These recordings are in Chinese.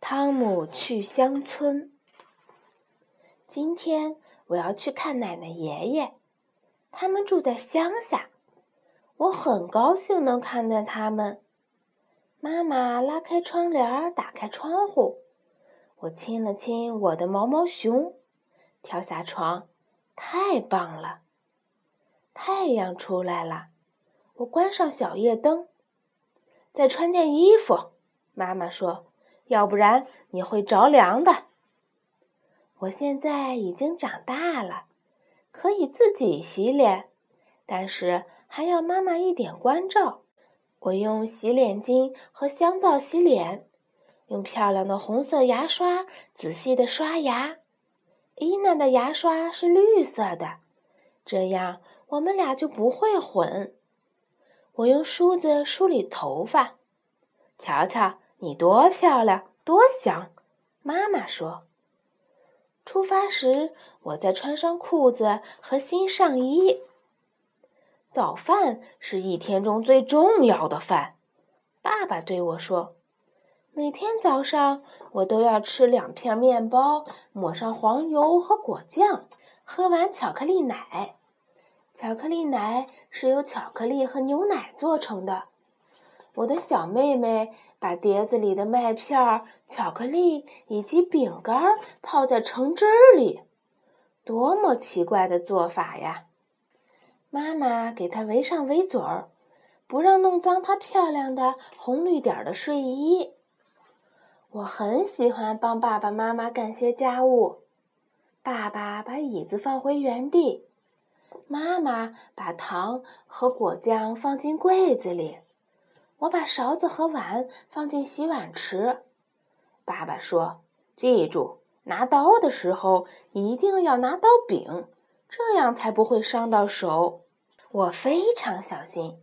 汤姆去乡村。今天我要去看奶奶爷爷，他们住在乡下。我很高兴能看见他们。妈妈拉开窗帘，打开窗户。我亲了亲我的毛毛熊，跳下床，太棒了！太阳出来了，我关上小夜灯，再穿件衣服。妈妈说：“要不然你会着凉的。”我现在已经长大了，可以自己洗脸，但是还要妈妈一点关照。我用洗脸巾和香皂洗脸，用漂亮的红色牙刷仔细的刷牙。伊娜的牙刷是绿色的，这样我们俩就不会混。我用梳子梳理头发，瞧瞧你多漂亮，多香！妈妈说。出发时，我再穿上裤子和新上衣。早饭是一天中最重要的饭，爸爸对我说：“每天早上我都要吃两片面包，抹上黄油和果酱，喝完巧克力奶。巧克力奶是由巧克力和牛奶做成的。”我的小妹妹把碟子里的麦片、巧克力以及饼干泡在橙汁儿里，多么奇怪的做法呀！妈妈给她围上围嘴儿，不让弄脏她漂亮的红绿点的睡衣。我很喜欢帮爸爸妈妈干些家务。爸爸把椅子放回原地，妈妈把糖和果酱放进柜子里。我把勺子和碗放进洗碗池。爸爸说：“记住，拿刀的时候一定要拿刀柄，这样才不会伤到手。”我非常小心。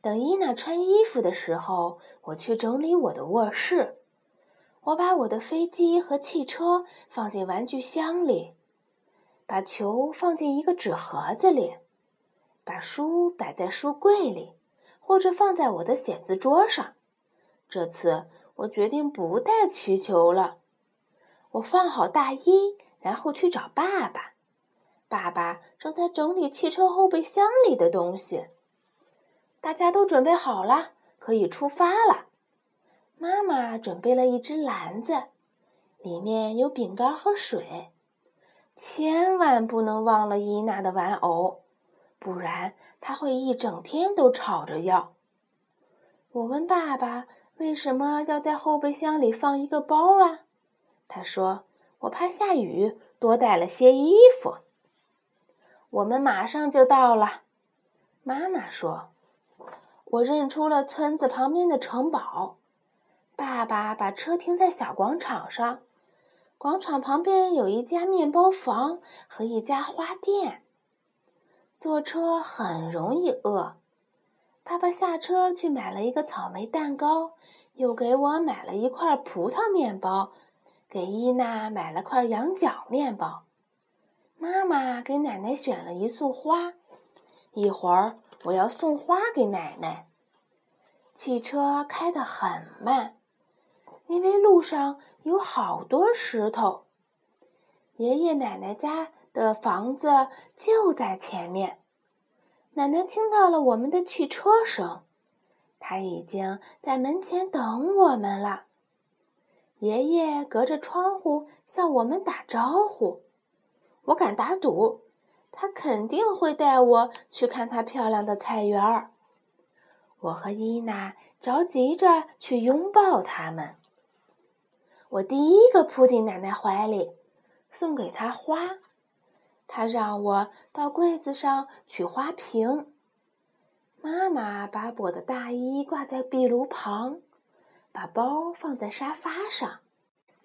等伊娜穿衣服的时候，我去整理我的卧室。我把我的飞机和汽车放进玩具箱里，把球放进一个纸盒子里，把书摆在书柜里。或者放在我的写字桌上。这次我决定不带气球了。我放好大衣，然后去找爸爸。爸爸正在整理汽车后备箱里的东西。大家都准备好了，可以出发了。妈妈准备了一只篮子，里面有饼干和水。千万不能忘了伊娜的玩偶。不然他会一整天都吵着要。我问爸爸为什么要在后备箱里放一个包啊？他说：“我怕下雨，多带了些衣服。”我们马上就到了，妈妈说。我认出了村子旁边的城堡。爸爸把车停在小广场上，广场旁边有一家面包房和一家花店。坐车很容易饿。爸爸下车去买了一个草莓蛋糕，又给我买了一块葡萄面包，给伊娜买了块羊角面包。妈妈给奶奶选了一束花，一会儿我要送花给奶奶。汽车开得很慢，因为路上有好多石头。爷爷奶奶家。的房子就在前面。奶奶听到了我们的汽车声，她已经在门前等我们了。爷爷隔着窗户向我们打招呼，我敢打赌，他肯定会带我去看他漂亮的菜园儿。我和伊娜着急着去拥抱他们。我第一个扑进奶奶怀里，送给她花。他让我到柜子上取花瓶。妈妈把我的大衣挂在壁炉旁，把包放在沙发上。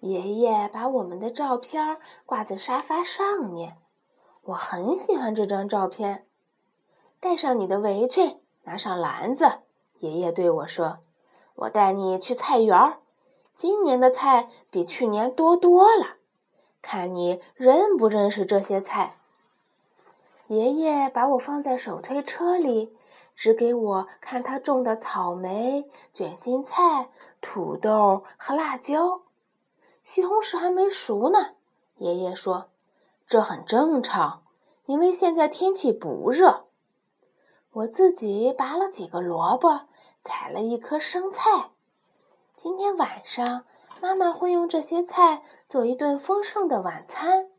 爷爷把我们的照片挂在沙发上面。我很喜欢这张照片。带上你的围裙，拿上篮子。爷爷对我说：“我带你去菜园儿，今年的菜比去年多多了。”看你认不认识这些菜。爷爷把我放在手推车里，指给我看他种的草莓、卷心菜、土豆和辣椒。西红柿还没熟呢，爷爷说：“这很正常，因为现在天气不热。”我自己拔了几个萝卜，采了一颗生菜。今天晚上，妈妈会用这些菜做一顿丰盛的晚餐。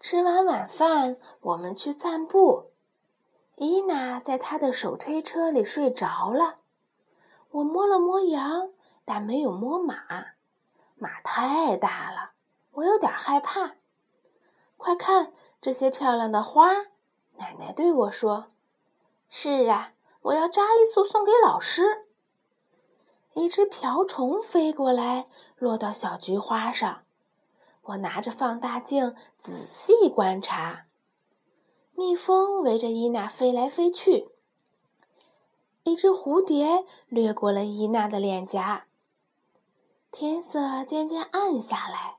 吃完晚饭，我们去散步。伊娜在她的手推车里睡着了。我摸了摸羊，但没有摸马。马太大了，我有点害怕。快看这些漂亮的花！奶奶对我说：“是啊，我要扎一束送给老师。”一只瓢虫飞过来，落到小菊花上。我拿着放大镜仔细观察。蜜蜂围着伊娜飞来飞去。一只蝴蝶掠过了伊娜的脸颊。天色渐渐暗下来，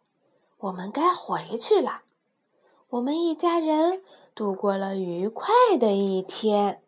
我们该回去了。我们一家人度过了愉快的一天。